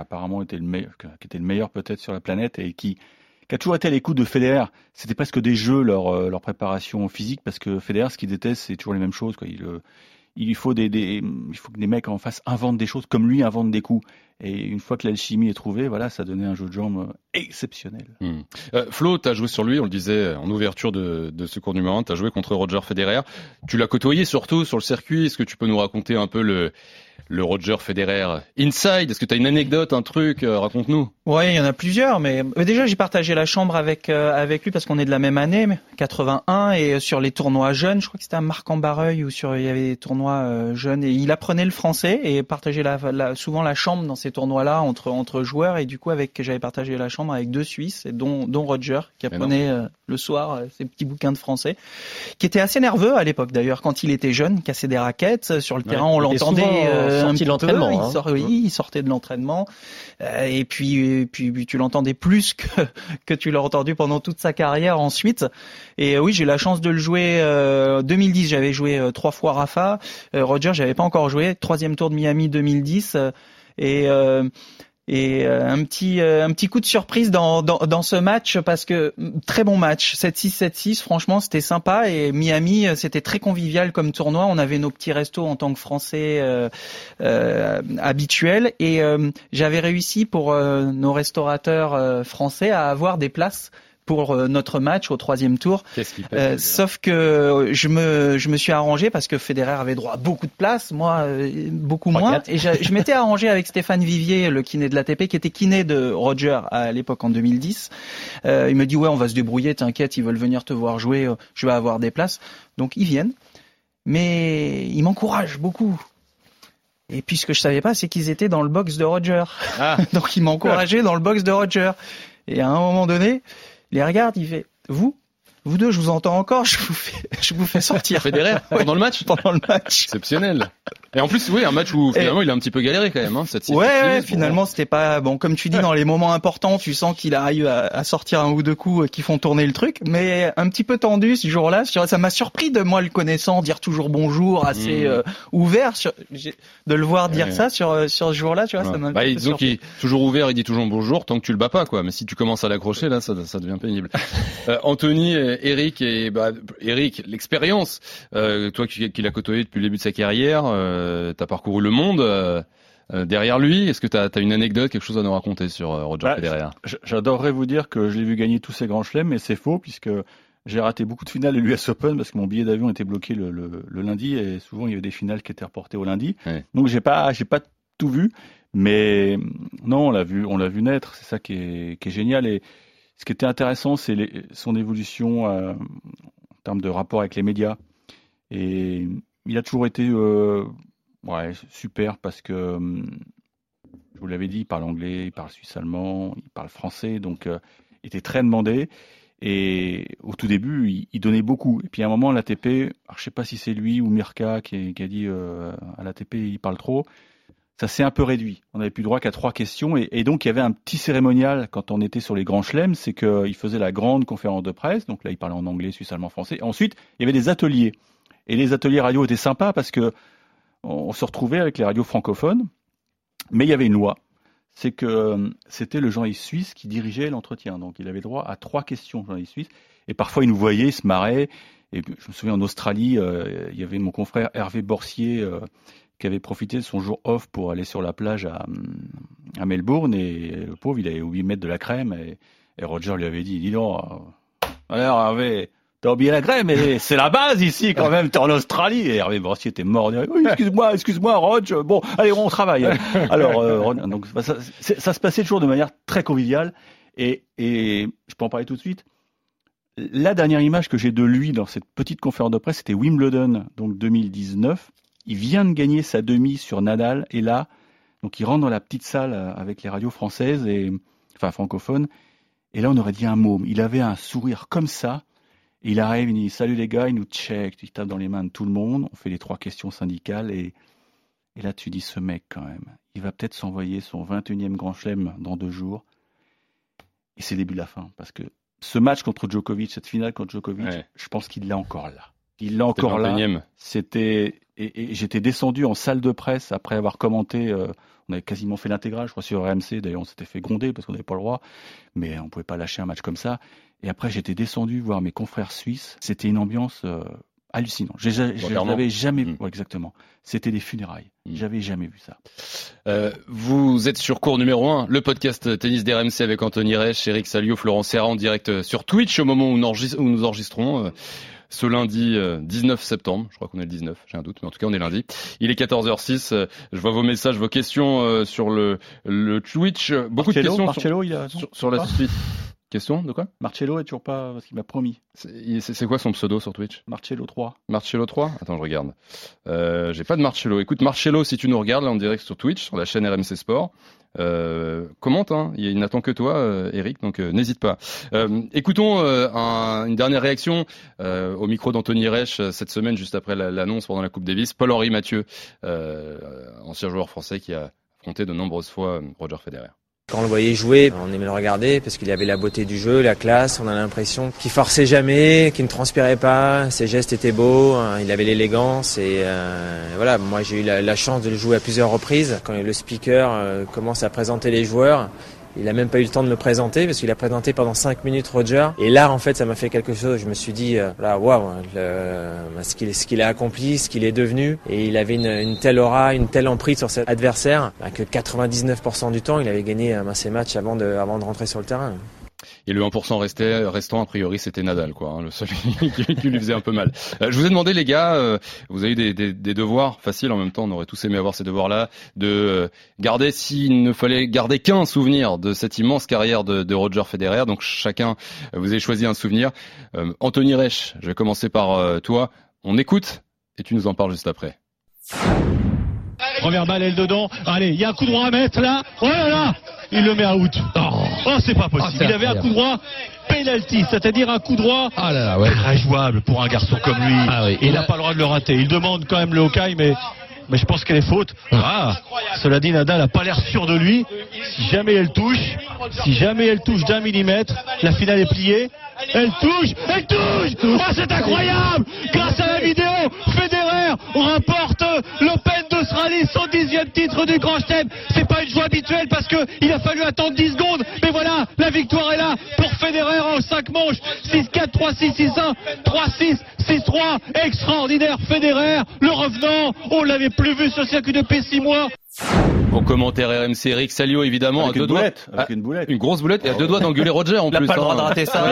apparemment été le meilleur, qui était le meilleur peut-être sur la planète et qui, qui a toujours été à l'écoute de Federer. C'était presque des jeux leur, euh, leur préparation physique parce que Federer, ce qu'il déteste, c'est toujours les mêmes choses. Euh, il faut des, des, il faut que des mecs en face inventent des choses comme lui invente des coups. Et une fois que l'alchimie est trouvée, voilà, ça donnait un jeu de jambes euh, exceptionnel. Hmm. Euh, Flo, tu as joué sur lui, on le disait en ouverture de, de ce cours numéro 1, tu as joué contre Roger Federer. Tu l'as côtoyé surtout sur le circuit. Est-ce que tu peux nous raconter un peu le, le Roger Federer inside? Est-ce que tu as une anecdote, un truc euh, Raconte-nous. Ouais, il y en a plusieurs, mais mais déjà j'ai partagé la chambre avec euh, avec lui parce qu'on est de la même année, mais 81, et sur les tournois jeunes, je crois que c'était à Marc-en-Barreuil où sur il y avait des tournois euh, jeunes et il apprenait le français et partageait la, la- souvent la chambre dans ces tournois-là entre entre joueurs et du coup avec j'avais partagé la chambre avec deux Suisses, dont dont Roger qui apprenait euh, le soir euh, ses petits bouquins de français, qui était assez nerveux à l'époque d'ailleurs quand il était jeune, cassait des raquettes euh, sur le Ouais, terrain, on l'entendait euh, un petit l'entraînement, il sort- oui, il sortait de l'entraînement. Et puis, et puis, tu l'entendais plus que, que tu l'as entendu pendant toute sa carrière ensuite. Et oui, j'ai eu la chance de le jouer. Euh, 2010, j'avais joué trois fois Rafa. Roger, j'avais pas encore joué. Troisième tour de Miami 2010. Et euh, et euh, un petit euh, un petit coup de surprise dans, dans dans ce match parce que mm, très bon match. 7-6 7-6 franchement c'était sympa. Et Miami c'était très convivial comme tournoi. On avait nos petits restos en tant que français euh, euh, habituels. Et euh, j'avais réussi pour nos restaurateurs français à avoir des places pour euh, notre match au troisième tour. Qu'il Euh, sauf que je me je me suis arrangé parce que Federer avait droit à beaucoup de place, moi euh, beaucoup moins. Et je, je m'étais arrangé avec Stéphane Vivier, le kiné de l'ATP, qui était kiné de Roger à l'époque en 2010. Euh, il me dit ouais, on va se débrouiller, t'inquiète, ils veulent venir te voir jouer, euh, je vais avoir des places. Donc ils viennent, mais ils m'encouragent beaucoup. Et puis ce que je savais pas, c'est qu'ils étaient dans le box de Roger. Ah. Donc ils m'encourageaient dans le box de Roger. Et à un moment donné, les regarde, il fait vous, vous deux, je vous entends encore, je vous fais, je vous fais sortir. Federer pendant le match pendant le match. Exceptionnel. Et en plus, oui, un match où finalement il a un petit peu galéré quand même. Hein, cette Ouais, ouais, finale. finalement c'était pas bon comme tu dis dans les moments importants, tu sens qu'il arrive à, à sortir un ou deux coups euh, qui font tourner le truc, mais un petit peu tendu ce jour-là. Ça m'a surpris de moi le connaissant dire toujours bonjour, assez Mm. euh, ouvert, sur- de le voir dire Ouais. ça sur euh, sur ce jour-là, tu vois, ça Ouais. m'a Bah, surpris. qu'il est toujours ouvert, il dit toujours bonjour tant que tu le bats pas quoi. Mais si tu commences à l'accrocher là, ça, ça devient pénible. Euh, Anthony, Eric et bah, Eric, l'expérience. Euh, toi qui, qui l'as côtoyé depuis le début de sa carrière, euh, t'as parcouru le monde. euh, euh, derrière lui, est-ce que t'as as une anecdote, quelque chose à nous raconter sur euh, Roger Bah, Federer? J'adorerais vous dire que je l'ai vu gagner tous ses grands chelems, mais c'est faux puisque j'ai raté beaucoup de finales de l'US Open parce que mon billet d'avion était bloqué le, le- le lundi et souvent il y avait des finales qui étaient reportées au lundi. Ouais. Donc j'ai pas j'ai pas tout vu, mais non on l'a vu on l'a vu naître. C'est ça qui est, qui est génial et ce qui était intéressant c'est son évolution euh, en termes de rapport avec les médias et il a toujours été euh, super parce que hum, je vous l'avais dit, il parle anglais, il parle suisse-allemand, il parle français, donc euh, il était très demandé. Et au tout début, il, donnait beaucoup. Et puis à un moment, l'ATP, je sais pas si c'est lui ou Mirka qui, a dit euh, à l'ATP, il parle trop. Ça s'est un peu réduit. On n'avait plus droit qu'à trois questions. Et, donc, il y avait un petit cérémonial quand on était sur les grands chelems, c'est qu'il faisait la grande conférence de presse. Donc là, il parlait en anglais, suisse-allemand, français. Ensuite, il y avait des ateliers. Et les ateliers radio étaient sympas parce que on se retrouvait avec les radios francophones. Mais il y avait une loi, c'est que euh, c'était le journaliste suisse qui dirigeait l'entretien. Donc il avait droit à trois questions, le journaliste suisse. Et parfois il nous voyait, il se marrait. Et je me souviens en Australie, euh, il y avait mon confrère Hervé Borsier euh, qui avait profité de son jour off pour aller sur la plage à, à Melbourne. Et le pauvre, il avait oublié de mettre de la crème. Et, et Roger lui avait dit, dis donc, euh, alors Hervé, T'as oublié la crème, mais c'est la base ici quand même. T'es en Australie. Et Hervé Borsier était mort. Il dit, Oui, excuse-moi, excuse-moi, Roger. Bon, allez, on travaille. Alors, euh, donc ça, ça se passait toujours de manière très conviviale. Et, et je peux en parler tout de suite. La dernière image que j'ai de lui dans cette petite conférence de presse, c'était Wimbledon, donc 2019. Il vient de gagner sa demi sur Nadal. Et là, donc il rentre dans la petite salle euh, avec les radios françaises et enfin francophones. Et là, on aurait dit un môme. Il avait un sourire comme ça. Et il arrive, il dit Salut les gars, il nous check, il tape dans les mains de tout le monde. On fait les trois questions syndicales. Et, et là, tu dis Ce mec, quand même, il va peut-être s'envoyer son 21e grand chelem dans deux jours. Et c'est le début de la fin. Parce que ce match contre Djokovic, cette finale contre Djokovic, Ouais. je pense qu'il l'a encore là. Il l'a encore là. 21e. C'était et, et j'étais descendu en salle de presse après avoir commenté. euh, on avait quasiment fait l'intégrale, je crois sur RMC. D'ailleurs, on s'était fait gronder parce qu'on n'avait pas le droit, mais on pouvait pas lâcher un match comme ça. Et après, j'étais descendu voir mes confrères suisses. C'était une ambiance euh, hallucinante. Je n'avais jamais vu. ouais, exactement. C'était des funérailles. J'avais jamais vu ça. Euh, vous êtes sur cours numéro 1, le podcast tennis d'RMC avec Anthony Reich, Eric Salio, Florent Serra en direct euh, sur Twitch au moment où nous, enregistre- où nous enregistrons. Euh, ce lundi euh, 19 septembre, je crois qu'on est le 19, j'ai un doute, mais en tout cas on est lundi. Il est 14h06, euh, je vois vos messages, vos questions euh, sur le, le Twitch. Beaucoup de questions Marcello, sur, il a sur, sur la pas suite. Question de quoi Marcello est toujours pas parce qu'il m'a promis. C'est quoi son pseudo sur Twitch Marcello 3. Marcello 3 Attends, je regarde. Euh, J'ai pas de Marcello. Écoute, Marcello, si tu nous regardes là en direct sur Twitch, sur la chaîne RMC Sport, euh, commente. Hein. Il n'attend que toi, euh, Eric, donc euh, n'hésite pas. Euh, écoutons euh, un- une dernière réaction euh, au micro d'Anthony Reich euh, cette semaine, juste après la- l'annonce pendant la Coupe Davis. Paul-Henri Mathieu, euh, ancien joueur français qui a affronté de nombreuses fois euh, Roger Federer. Quand on le voyait jouer, on aimait le regarder parce qu'il avait la beauté du jeu, la classe. On a l'impression qu'il forçait jamais, qu'il ne transpirait pas. Ses gestes étaient beaux, hein, il avait l'élégance et euh, voilà. Moi, j'ai eu la, chance de le jouer à plusieurs reprises. Quand le speaker euh, commence à présenter les joueurs, il a même pas eu le temps de me présenter parce qu'il a présenté pendant 5 minutes Roger. Et là, en fait, ça m'a fait quelque chose. Je me suis dit, euh, là, waouh, le- ce qu'il a accompli, ce qu'il est devenu. Et il avait une, telle aura, une telle emprise sur cet adversaire bah, que 99% du temps, il avait gagné euh, ses matchs avant de, avant de rentrer sur le terrain. Et le 1% restait, restant, a priori, c'était Nadal, quoi, hein, le seul qui, lui faisait un peu mal. Euh, je vous ai demandé, les gars, euh, vous avez eu des, des, devoirs faciles en même temps, on aurait tous aimé avoir ces devoirs-là, de euh, garder, s'il ne fallait garder qu'un souvenir de cette immense carrière de, de, Roger Federer. Donc chacun, vous avez choisi un souvenir. Anthony Reich, je vais commencer par toi. On écoute et tu nous en parles juste après. Première balle, elle dedans. Allez, il y a un coup droit à mettre là. Oh là là Il le met à out. Oh, c'est pas possible. il avait un coup droit penalty, c'est-à-dire un coup droit ah là là, ouais. très jouable pour un garçon comme lui. Ah oui. Il n'a pas le droit de le rater. Il demande quand même le Hawkeye, mais mais je pense qu'elle est faute. Ah, cela dit, Nadal n'a pas l'air sûr de lui. Si jamais elle touche, si jamais elle touche d'un millimètre, la finale est pliée. Elle touche, elle touche. Oh, c'est incroyable Grâce à la vidéo, Federer remporte d'Australie, son dixième titre du Grand Chelem. C'est pas une joie habituelle parce que il a fallu attendre 10 secondes. Mais voilà, la victoire est là pour Federer en 5 manches. 6-4, 3-6, 6-1, 3-6, 6-3. Extraordinaire Federer, le revenant. On l'avait plus vu ce circuit depuis 6 mois. Au commentaire RMC, Eric Salio évidemment avec à deux une boulette, doigts, avec une boulette, une grosse boulette et à deux doigts d'engueuler Roger en Il a plus. pas le droit hein. de rater ça.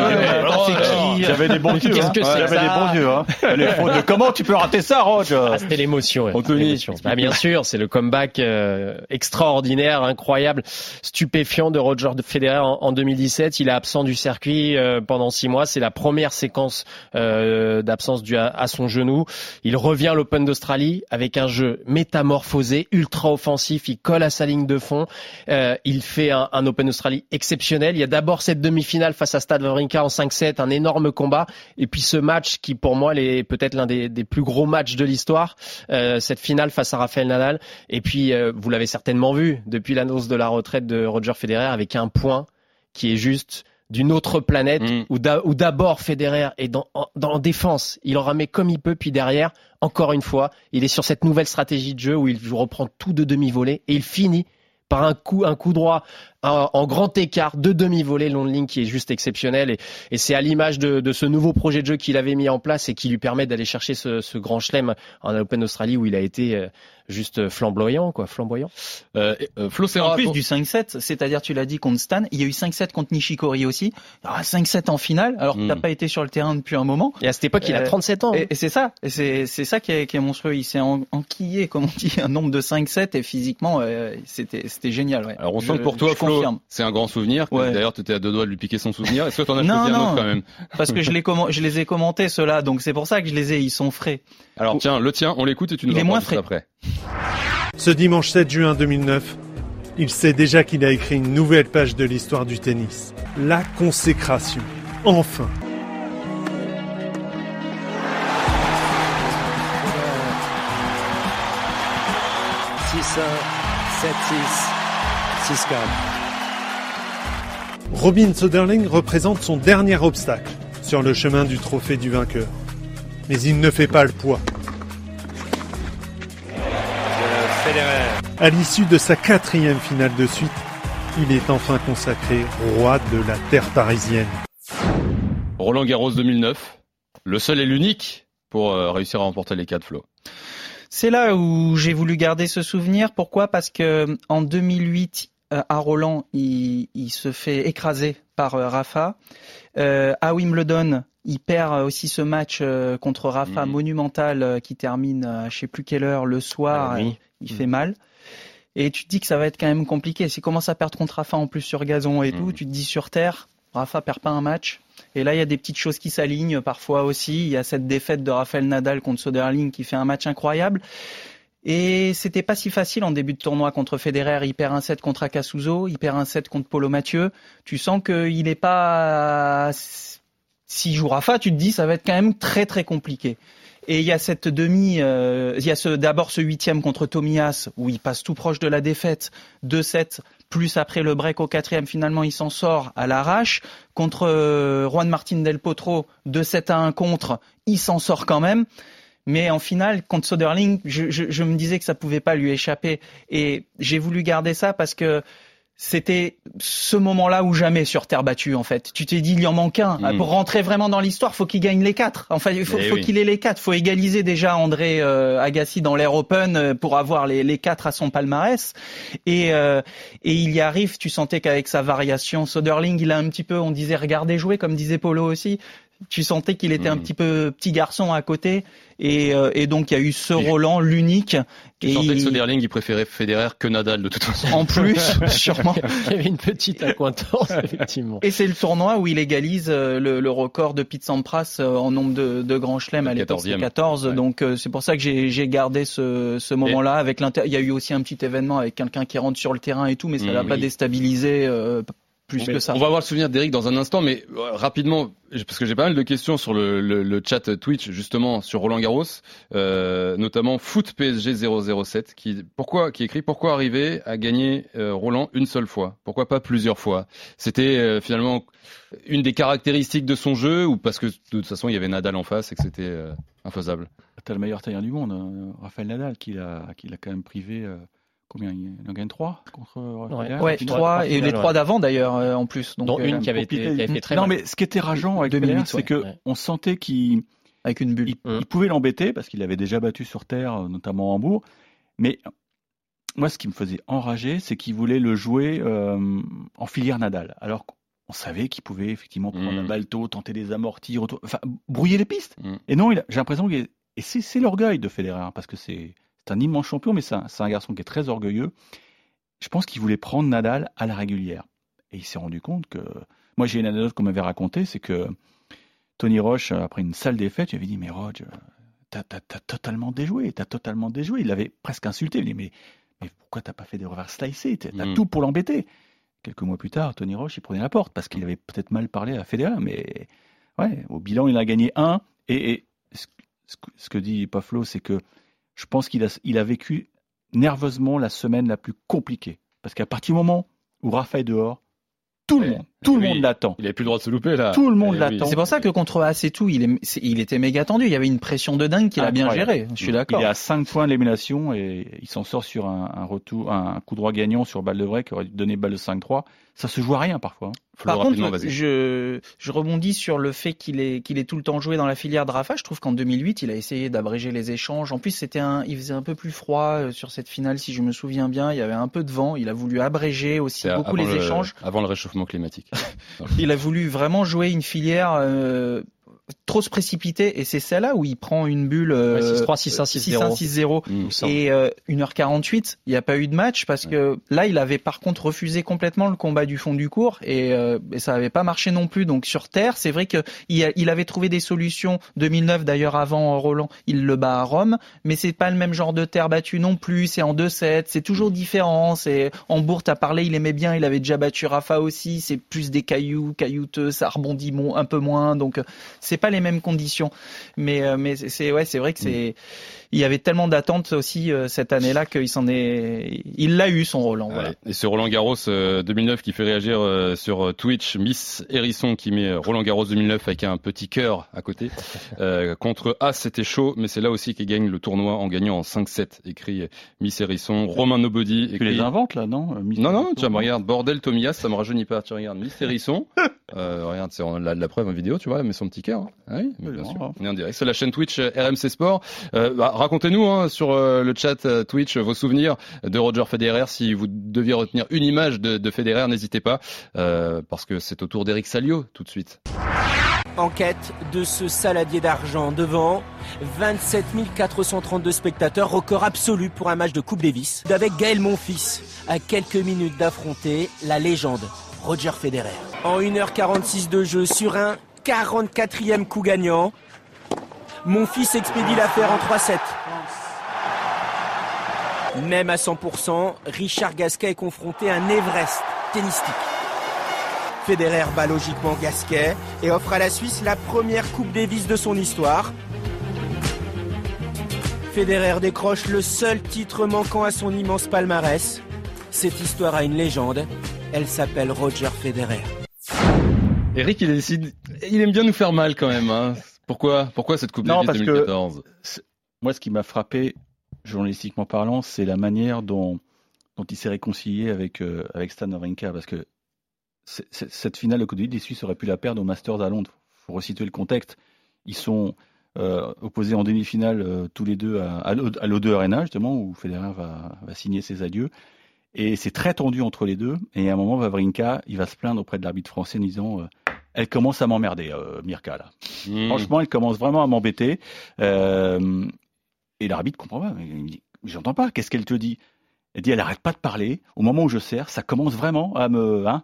J'avais des bons yeux. Qu'est-ce Hein. que c'est J'avais des bons yeux. Hein. Comment tu peux rater ça, Roger Ah, c'était l'émotion. Anthony, L'émotion. Bah, bien sûr, c'est le comeback euh, extraordinaire, incroyable, stupéfiant de Roger Federer en, en 2017. Il est absent du circuit euh, pendant six mois. C'est la première séquence euh, d'absence due à, à son genou. Il revient à l'Open d'Australie avec un jeu métamorphosé, ultra offensif. Il colle à sa ligne de fond. Euh, il fait un, Open d'Australie exceptionnel. Il y a d'abord cette demi-finale face à Stade Wawrinka en 5-7, un énorme combat, et puis ce match qui pour moi est peut-être l'un des, des plus gros matchs de l'histoire, euh, cette finale face à Rafael Nadal. Et puis euh, vous l'avez certainement vu depuis l'annonce de la retraite de Roger Federer avec un point qui est juste d'une autre planète Mm. où d'a- où d'abord Federer est dans, en, dans en défense, il en remet comme il peut, puis derrière, encore une fois, il est sur cette nouvelle stratégie de jeu où il reprend tout de demi-volée et il finit par un coup, un coup droit en, en grand écart de demi-volée long de ligne qui est juste exceptionnel et, et c'est à l'image de, de ce nouveau projet de jeu qu'il avait mis en place et qui lui permet d'aller chercher ce, ce grand chelem en Open Australie où il a été euh, juste flamboyant, quoi, flamboyant. Euh, euh, Flo En Serra, plus ton- du 5-7, c'est-à-dire tu l'as dit contre Stan, il y a eu 5-7 contre Nishikori aussi. Ah, 5-7 en finale, alors que Mm. t'as pas été sur le terrain depuis un moment. Et à cette époque, il a Euh, 37 ans. hein. Et, et c'est ça, et c'est c'est ça qui est, qui est monstrueux. Il s'est en- enquillé, comme on dit, un nombre de 5-7 et physiquement, euh, c'était c'était génial. Ouais. Alors on Je- sent que pour toi, je Flo, confirme. c'est un grand souvenir. Ouais. D'ailleurs, tu étais à deux doigts de lui piquer son souvenir. Est-ce que t'en as Non, choisi un non. autre quand même Parce que je les, commen- je les ai commentés ceux-là, donc c'est pour ça que je les ai. Ils sont frais. Alors tiens, le tien, on l'écoute et tu nous Il en est moins parles juste frais. après. Ce dimanche 7 juin 2009, il sait déjà qu'il a écrit une nouvelle page de l'histoire du tennis. La consécration. Enfin. Robin Soderling représente son dernier obstacle sur le chemin du trophée du vainqueur. Mais il ne fait pas le poids. À l'issue de sa quatrième finale de suite, il est enfin consacré roi de la terre parisienne. Roland Garros 2009, le seul et l'unique pour euh, réussir à remporter les quatre Flo. C'est là où j'ai voulu garder ce souvenir. Pourquoi? Parce que en 2008, euh, à Roland, il, il se fait écraser par euh, Rafa. Euh, à Wimbledon, il perd aussi ce match euh, contre Rafa Mhm. monumental euh, qui termine à je sais plus quelle heure le soir. Il fait mal. Et tu te dis que ça va être quand même compliqué. S'il commence à perdre contre Rafa en plus sur gazon et tout, Mhm. tu te dis sur terre, Rafa perd pas un match. Et là, il y a des petites choses qui s'alignent parfois aussi. Il y a cette défaite de Rafael Nadal contre Soderling qui fait un match incroyable. Et c'était pas si facile en début de tournoi contre Federer. Il perd un set contre Akasuzo, il perd un set contre Polo Mathieu. Tu sens qu'il est pas si joue Rafa, tu te dis ça va être quand même très très compliqué. Et il y a cette demi, euh, il y a d'abord ce huitième contre Tomias où il passe tout proche de la défaite, 2-7, plus après le break au quatrième, finalement il s'en sort à l'arrache. Contre euh, Juan Martin Del Potro, 2-7 à 1 contre, il s'en sort quand même. Mais en finale, contre Soderling, je, je, je me disais que ça pouvait pas lui échapper. Et j'ai voulu garder ça parce que c'était ce moment-là ou jamais sur terre battue en fait. Tu t'es dit il y en manque un Mm. pour rentrer vraiment dans l'histoire, faut qu'il gagne les quatre. Enfin, il faut, Eh faut oui. qu'il ait les quatre. Faut égaliser déjà André euh, Agassi dans l'air open euh, pour avoir les, les quatre à son palmarès. Et euh, et il y arrive. Tu sentais qu'avec sa variation, Soderling, il a un petit peu, on disait regardez jouer comme disait Polo aussi. Tu sentais qu'il était un Mm. petit peu petit garçon à côté. Et, euh, et donc il y a eu ce Roland, l'unique. Tu Et sentais que il- Soderling, il préférait Federer que Nadal de toute façon. en plus, sûrement. Il y avait une petite accointance, effectivement. Et c'est le tournoi où il égalise euh, le, le record de Pete Sampras euh, en nombre de, de grands chelems à l'époque, c'est 14e. 14. Ouais. Donc euh, c'est pour ça que j'ai gardé ce, ce moment-là. Avec l'inter- il y a eu aussi un petit événement avec quelqu'un qui rentre sur le terrain et tout, mais ça Mm, l'a pas oui. déstabilisé euh, plus que ça. On va voir le souvenir d'Eric dans un instant, mais euh, rapidement, parce que j'ai pas mal de questions sur le, le, le chat Twitch, justement, sur Roland Garros, euh, notamment Foot PSG 007, qui, pourquoi, qui écrit pourquoi arriver à gagner euh, Roland une seule fois? Pourquoi pas plusieurs fois? C'était euh, finalement une des caractéristiques de son jeu, ou parce que de toute façon il y avait Nadal en face et que c'était euh, infaisable? T'as le meilleur tailleur du monde, hein, Raphaël Nadal, qui l'a, qui l'a quand même privé. Combien Il en gagne 3 contre Ouais, finale trois et les ouais. trois d'avant d'ailleurs euh, en plus. Donc, Dont euh, une qui avait été, qui avait fait très non, mal. mais ce qui était rageant avec 2008, Federer, c'est ouais. que Ouais. on sentait qu'il avec une bulle. il, il pouvait l'embêter parce qu'il avait déjà battu sur terre, euh, notamment à Hambourg. Mais moi, ce qui me faisait enrager, c'est qu'il voulait le jouer euh, en filière Nadal. Alors qu'on savait qu'il pouvait effectivement prendre Mm. un balto, tenter des amortis, retour- enfin, brouiller les pistes. Mm. Et non, il a- j'ai l'impression qu'il et c'est, l'orgueil de Federer parce que c'est, c'est un immense champion, mais c'est un, garçon qui est très orgueilleux. Je pense qu'il voulait prendre Nadal à la régulière. Et il s'est rendu compte que. Moi, j'ai une anecdote qu'on m'avait racontée, c'est que Tony Roche, après une sale défaite, il avait dit Mais Roger, t'as, t'as- totalement déjoué, t'as totalement déjoué. Il l'avait presque insulté. Il dit Mais, mais pourquoi t'as pas fait des revers slicés? T'as t'as Mm. tout pour l'embêter. Quelques mois plus tard, Tony Roche, il prenait la porte parce qu'il avait peut-être mal parlé à Federer. Mais ouais, au bilan, il a gagné un. Et, et ce, ce que- ce que dit Paflo, c'est que je pense qu'il a, il a vécu nerveusement la semaine la plus compliquée. Parce qu'à partir du moment où Rafa est dehors, tout le Ouais. monde, tout le monde l'attend. Il avait plus le droit de se louper là. Tout le monde l'attend. C'est pour ça que contre As et tout, il, est, c'est- il était méga tendu. Il y avait une pression de dingue qu'il a bien Incroyable. géré. Je suis d'accord. Il est à 5 points de l'élimination et il s'en sort sur un, un retour, un coup droit gagnant sur balle de vrai qui aurait donné balle de 5-3. Ça se joue à rien parfois. hein. Par contre, je, je rebondis sur le fait qu'il ait, qu'il ait tout le temps joué dans la filière de Rafa. Je trouve qu'en 2008, il a essayé d'abréger les échanges. En plus, c'était un, il faisait un peu plus froid euh, sur cette finale, si je me souviens bien. Il y avait un peu de vent. Il a voulu abréger aussi beaucoup les le- échanges. Avant le réchauffement climatique. Il a voulu vraiment jouer une filière euh, trop se précipiter et c'est celle-là où il prend une bulle euh, Ouais, 6-3, 6-1, 6-0. 6-1, 6-0 Mm. et euh, 1h48 il n'y a pas eu de match parce que là il avait par contre refusé complètement le combat du fond du cours et, euh, et ça n'avait pas marché non plus. Donc sur terre c'est vrai que il, a- il avait trouvé des solutions 2009 d'ailleurs avant Roland il le bat à Rome. Mais c'est pas le même genre de terre battue non plus. C'est en 2-7 c'est toujours différent. C'est en bourg t'as parlé il aimait bien il avait déjà battu Rafa aussi. C'est plus des cailloux caillouteux ça rebondit un peu moins. Donc euh, c'est pas les mêmes conditions mais euh, mais c'est- ouais c'est vrai que c'est il y avait tellement d'attentes aussi euh, cette année-là qu'il s'en est il l'a eu son Roland voilà. Et ce Roland Garros euh, 2009 qui fait réagir euh, sur euh, Twitch, Miss Hérisson qui met euh, Roland Garros 2009 avec un petit cœur à côté. Euh, contre As, c'était chaud, mais c'est là aussi qu'il gagne le tournoi en gagnant en 5-7, écrit euh, Miss Hérisson. Romain Nobody Tu écrit... les inventes là, non euh, Miss Non, non, tu me regardes, bordel Tomias, ça me rajeunit pas. Tu regardes Miss Hérisson. Euh, regarde, c'est on a de la preuve en vidéo, tu vois, met son petit cœur. Hein. Ah oui, mais bien sûr. bon. On est en direct. C'est la chaîne Twitch euh, RMC Sport. Euh, bah, Racontez-nous hein, sur euh, le chat euh, Twitch vos souvenirs de Roger Federer. Si vous deviez retenir une image de, de Federer, n'hésitez pas, euh, parce que c'est au tour d'Eric Salio tout de suite. En quête de ce saladier d'argent devant 27 432 spectateurs, record absolu pour un match de Coupe Davis, avec Gaël Monfils, à quelques minutes d'affronter la légende Roger Federer. En 1h46 de jeu sur un 44e coup gagnant, Monfils expédie l'affaire en 3-7. Même à 100%, Richard Gasquet est confronté à un Everest tennistique. Federer bat logiquement Gasquet et offre à la Suisse la première Coupe Davis de son histoire. Federer décroche le seul titre manquant à son immense palmarès. Cette histoire a une légende. Elle s'appelle Roger Federer. Eric, il décide, il aime bien nous faire mal quand même. Hein. Pourquoi, pourquoi cette Coupe Davis parce que 2014 c'est- moi, ce qui m'a frappé, journalistiquement parlant, c'est la manière dont dont il s'est réconcilié avec, euh, avec Stan Wawrinka, parce que c'est- c'est- cette finale de Coupe Davis, les Suisses auraient pu la perdre au Masters à Londres. faut resituer le contexte. Ils sont euh, opposés en demi-finale euh, tous les deux à, à l'O- à l'O2 Arena, justement, où Federer va, va signer ses adieux. Et c'est très tendu entre les deux. Et à un moment, Wawrinka, il va se plaindre auprès de l'arbitre français en disant Elle commence à m'emmerder, euh, Mirka, là. Mmh. Franchement, elle commence vraiment à m'embêter. Euh, et l'arbitre comprend pas. Il me dit J'entends pas, qu'est-ce qu'elle te dit? Elle dit Elle arrête pas de parler. Au moment où je sers, ça commence vraiment à me. Hein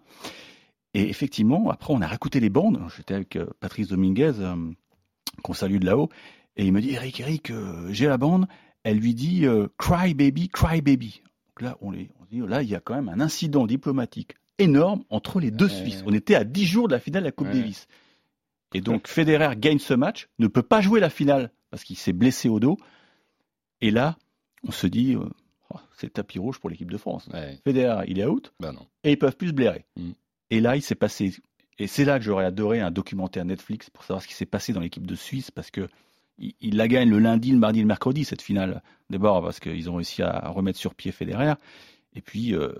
et effectivement, après, on a réécouté les bandes. J'étais avec euh, Patrice Dominguez, euh, qu'on salue de là-haut. Et il me dit Eric, Eric, j'ai la bande. Elle lui dit Cry baby, cry baby. Donc là, on, les, on dit Là, il y a quand même un incident diplomatique énorme entre les deux Suisses. On était à 10 jours de la finale de la Coupe. Davis. Et donc, Federer gagne ce match, ne peut pas jouer la finale parce qu'il s'est blessé au dos. Et là, on se dit, euh, oh, c'est tapis rouge pour l'équipe de France. Federer, il est out. Non. Et ils peuvent plus se blairer. Mm. Et là, il s'est passé. Et c'est là que j'aurais adoré un documentaire Netflix pour savoir ce qui s'est passé dans l'équipe de Suisse parce que il, il la gagne le lundi, le mardi, le mercredi cette finale. D'abord parce qu'ils ont réussi à remettre sur pied Federer. Et puis euh,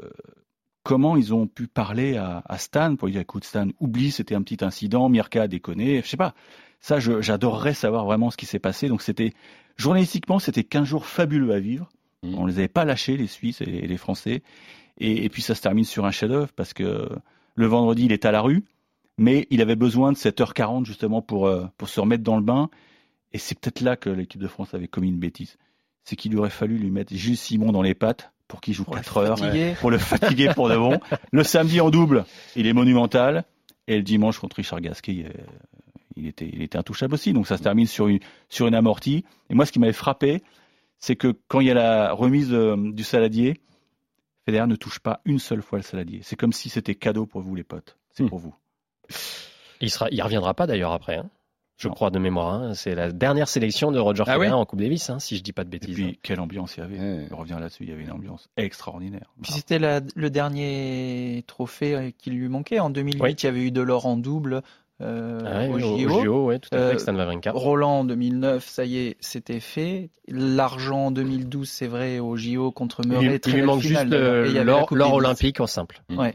comment ils ont pu parler à, à Stan pour lui dire écoute Stan, oublie, c'était un petit incident, Mirka a déconné, je sais pas. Ça, j'adorerais savoir vraiment ce qui s'est passé. Donc c'était journalistiquement, c'était 15 jours fabuleux à vivre. On les avait pas lâchés, les Suisses et les, les Français. Et, et puis ça se termine sur un chef-d'œuvre parce que le vendredi, il est à la rue, mais il avait besoin de 7h40 justement pour, euh, pour se remettre dans le bain. Et c'est peut-être là que l'équipe de France avait commis une bêtise. C'est qu'il aurait fallu lui mettre Gilles Simon dans les pattes pour qu'il joue 4 heures, fatiguer. pour le fatiguer pour de bon. Le samedi en double, il est monumental. Et le dimanche contre Richard Gasquet, euh, il était, il était intouchable aussi. Donc ça se termine sur une, sur une amortie. Et moi, ce qui m'avait frappé, c'est que quand il y a la remise euh, du saladier, Federer ne touche pas une seule fois le saladier. C'est comme si c'était cadeau pour vous, les potes. C'est pour vous. Il il reviendra pas d'ailleurs après. hein. Je crois de mémoire. hein. C'est la dernière sélection de Roger Ah Federer oui en Coupe Davis, hein, si je dis pas de Et bêtises. puis, quelle ambiance il y avait. Je reviens là-dessus, il y avait une ambiance extraordinaire. Puis c'était le dernier trophée euh, qui lui manquait. En 2008, Oui. il y avait eu de l'or en double euh, Ah ouais, au JO. Ouais, tout à fait, avec Stan Wawrinka. Roland en 2009, ça y est, c'était fait. L'argent en 2012, c'est vrai, au JO contre Il, Murray. lui- il très lui belle manque finale, juste Et il l'or olympique en simple. Ouais.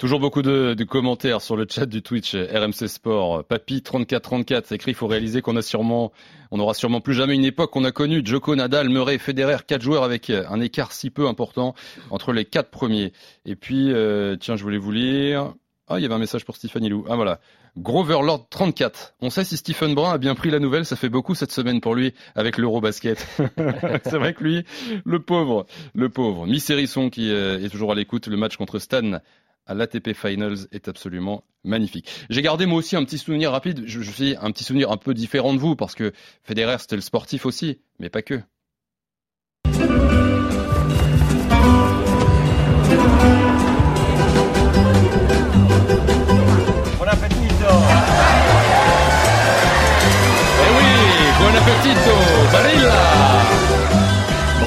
Toujours beaucoup de, de commentaires sur le chat du Twitch euh, RMC Sport. Papy 3434 écrit, il faut réaliser qu'on a sûrement, on n'aura sûrement plus jamais une époque qu'on a connue. Joko, Nadal, Murray, Federer, quatre joueurs avec euh, un écart si peu important entre les quatre premiers. Et puis, euh, tiens, je voulais vous lire. Ah, il y avait un message pour Stéphanie Lou. Ah voilà. Groverlord 34. On sait si Stephen Brun a bien pris la nouvelle, ça fait beaucoup cette semaine pour lui avec l'Eurobasket. C'est vrai que lui, le pauvre, le pauvre. Miss Hérisson qui euh, est toujours à l'écoute, le match contre Stan à l'ATP Finals est absolument magnifique. J'ai gardé moi aussi un petit souvenir rapide, je, je suis un petit souvenir un peu différent de vous parce que Federer c'était le sportif aussi, mais pas que. Bon appetito Eh oui, buon appetito, Barilla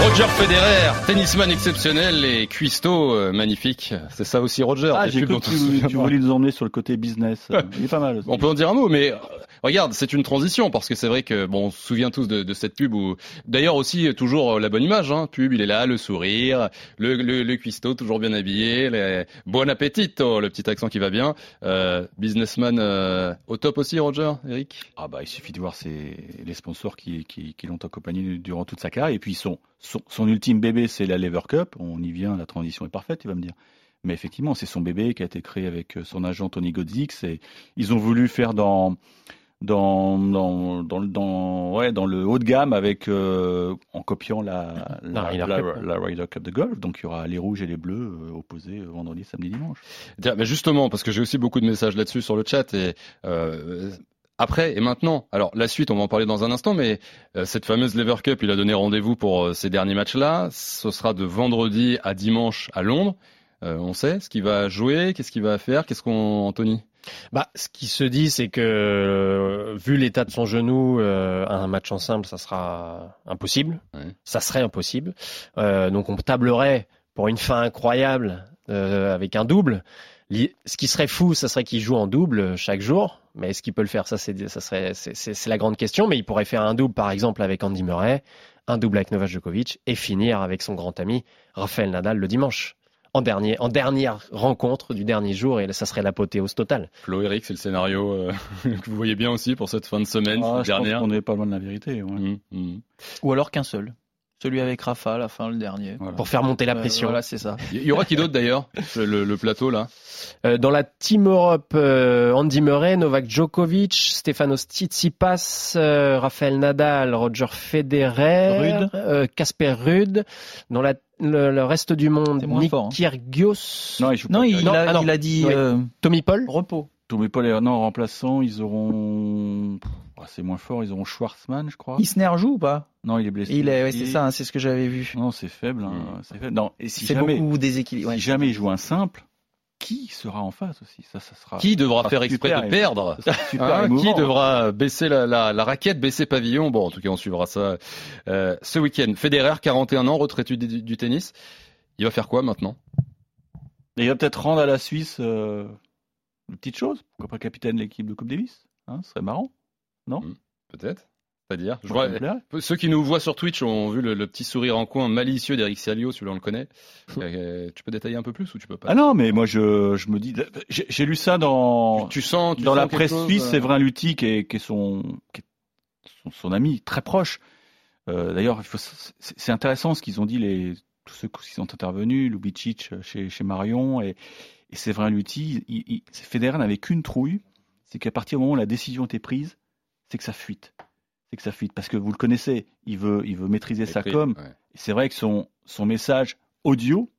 Roger Federer, tennisman exceptionnel et cuistot euh, magnifique. C'est ça aussi Roger. Ah, j'ai cru que tu, tu voulais nous emmener sur le côté business. Il est pas mal. On peut en dire un mot, mais regarde, c'est une transition parce que c'est vrai que bon, on se souvient tous de, de cette pub où, d'ailleurs aussi toujours euh, la bonne image, hein, pub, il est là, le sourire, le le, le cuistot toujours bien habillé, les... bon appetito, le petit accent qui va bien, euh, businessman euh, au top aussi, Roger, Eric? Ah bah il suffit de voir ses, les sponsors qui, qui, qui l'ont accompagné durant toute sa carrière. Et puis son, son, son ultime bébé, c'est la Lever Cup. On y vient, la transition est parfaite, tu vas me dire. Mais effectivement, c'est son bébé qui a été créé avec euh, son agent Tony Godzix. Et ils ont voulu faire dans dans dans dans, ouais, dans le haut de gamme avec euh, en copiant la La la, Ryder la- Cup. la Ryder Cup de golf. Donc il y aura les rouges et les bleus euh, opposés euh, vendredi, samedi, dimanche. Mais justement, parce que j'ai aussi beaucoup de messages là-dessus sur le chat et euh, après et maintenant. Alors la suite, on va en parler dans un instant, mais euh, cette fameuse Lever Cup, il a donné rendez-vous pour euh, ces derniers matchs-là. Ce sera de vendredi à dimanche à Londres. Euh, on sait ce qu'il va jouer, qu'est-ce qu'il va faire, qu'est-ce qu'on, Anthony? Bah, ce qui se dit, c'est que euh, vu l'état de son genou, euh, un match en simple, ça sera impossible. Ça serait impossible. Donc on tablerait pour une fin incroyable avec un double. Ce qui serait fou, ça serait qu'il joue en double chaque jour. Mais est-ce qu'il peut le faire Ça, c'est ça serait c'est- c'est c'est la grande question. Mais il pourrait faire un double, par exemple, avec Andy Murray, un double avec Novak Djokovic et finir avec son grand ami Rafael Nadal le dimanche. En, dernier, en dernière rencontre du dernier jour, et ça serait l'apothéose totale. Flo, Eric, c'est le scénario euh, que vous voyez bien aussi pour cette fin de semaine Ah, je dernière. pense qu'on n'est pas loin de la vérité. ouais. Mmh, mmh. Ou alors qu'un seul. Celui avec Rafa, à la fin, le dernier. Pour faire monter la Euh, pression. voilà, c'est ça. Il y aura qui d'autre d'ailleurs le, le plateau là? Euh, dans la Team Europe, euh, Andy Murray, Novak Djokovic, Stefanos Tsitsipas, Rafael Nadal, Roger Federer, Rude. euh, Casper Rude. Dans la, le, le reste du monde, Nick fort, hein. Kyrgios. Non, il joue Non, pas il, a, ah non. il a dit euh, Tommy Paul? repos. Tommy Paul est non remplaçant, ils auront. Ah, c'est moins fort, ils auront Schwarzman, je crois. Isner joue ou pas? Non, il est blessé. Il est, ouais, c'est ça, hein, c'est ce que j'avais vu. Non, c'est faible. hein, c'est faible. Non, et si C'est jamais, beaucoup déséquilibré. si jamais il joue un simple, qui sera en face aussi? Ça, ça sera. Qui devra ça faire exprès de perdre Hein. Qui devra baisser la, la, la raquette, baisser pavillon? Bon, en tout cas, on suivra ça euh, ce week-end. Federer, 41 ans, retraité du, du tennis. Il va faire quoi maintenant? Et il va peut-être rendre à la Suisse euh, une petite chose. Pourquoi pas capitaine de l'équipe de Coupe Davis hein, Ce serait marrant. Non? Peut-être C'est-à-dire je vois, plairait. Ceux qui nous voient sur Twitch ont vu le, le petit sourire en coin malicieux d'Eric Salio, celui-là on le connaît. Euh, tu peux détailler un peu plus ou tu peux pas Ah non, mais moi je, je me dis, j'ai lu ça dans Tu sens tu dans sens la presse chose, suisse, euh, Séverin Lutti qui est, qui est son, qui est son son ami très proche. Euh, D'ailleurs, c'est c'est intéressant ce qu'ils ont dit les tous ceux qui sont intervenus, Lubicic chez chez Marion et, et Séverin Lutti. Il, il, Federer n'avait qu'une trouille, c'est qu'à partir du moment où la décision était prise, c'est que ça fuite, c'est que ça fuite parce que vous le connaissez, il veut il veut maîtriser sa com. ouais. C'est vrai que son son message audio,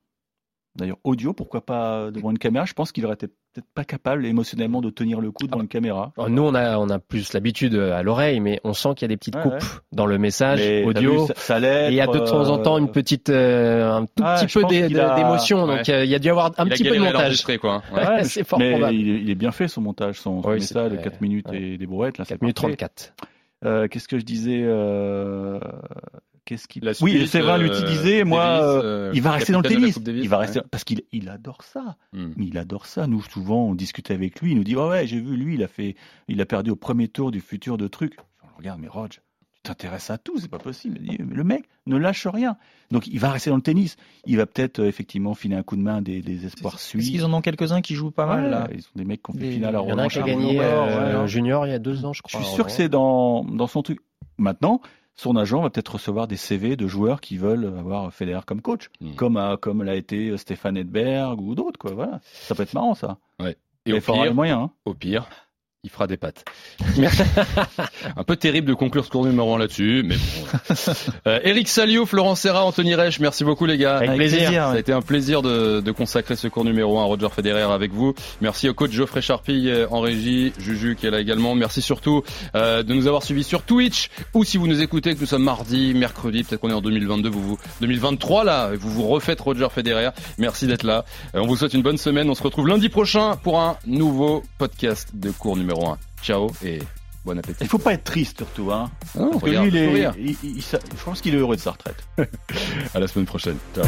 d'ailleurs audio, pourquoi pas devant une caméra, je pense qu'il aurait été peut-être pas capable émotionnellement de tenir le coup devant une caméra. Alors, Nous, on a, on a plus l'habitude à l'oreille, mais on sent qu'il y a des petites Ouais, coupes ouais. dans le message Mais audio. vu, ça- ça et il y a de temps en temps euh, une petite, euh, un tout Ah, petit peu a- d'émotion. Donc, Ouais. euh, il y a dû y avoir un il petit peu de montage. l'enregistrer, quoi. hein. Ouais. Ouais, c'est fort mais probable. il est, il est bien fait son montage, son, message de c'est- 4 minutes ouais. et des brouettes. Là, 4 c'est minutes parfait. 34. Euh, Qu'est-ce que je disais euh, Qu'est-ce qu'il La Oui, suite, c'est vrai, euh, disait, moi, Davis, euh, il va rester dans le tennis. Davis, il va ouais. rester parce qu'il il adore ça. Hmm. Il adore ça. Nous, souvent, on discute avec lui. Il nous dit, ouais, ouais, j'ai vu, lui, il a fait, il a perdu au premier tour du futur de trucs. On le regarde, mais Roger, t'intéresses à tout, c'est pas possible. Le mec ne lâche rien. Donc, il va rester dans le tennis. Il va peut-être euh, effectivement filer un coup de main des, des espoirs suisses. qu'ils en ont quelques-uns qui jouent pas mal Ouais, là. Ils sont des mecs qui ont fait Des- finale à Il y en a un qui a gagné euh, ouais. junior il y a deux ans, je Je crois. suis sûr que c'est dans, dans son truc. Maintenant, son agent va peut-être recevoir des CV de joueurs qui veulent avoir Federer comme coach, Hmm. comme, a- comme l'a été Stéphane Edberg ou d'autres. quoi. Voilà. Ça peut être marrant, ça. Ouais. Et Et au pire, hein. au pire, il fera des pattes. un peu terrible de conclure ce cours numéro 1 là-dessus, mais bon. Euh, Eric Salio, Florent Serra, Anthony Reich, merci beaucoup les gars. Avec plaisir. Ça a été un plaisir de, de consacrer ce cours numéro 1 à Roger Federer avec vous. Merci au coach Geoffrey Charpille euh, en régie, Juju qui est là également. Merci surtout euh, de nous avoir suivis sur Twitch ou si vous nous écoutez que nous sommes mardi, mercredi, peut-être qu'on est en 2022, vous, vous 2023 là, vous vous refaites Roger Federer. Merci d'être là. Euh, on vous souhaite une bonne semaine. On se retrouve lundi prochain pour un nouveau podcast de cours numéro 1. Ciao et bon appétit. Il faut pas être triste, surtout. Hein. Non, Parce que lui, il est, il- il- je pense qu'il est heureux de sa retraite. À la semaine prochaine. Ciao.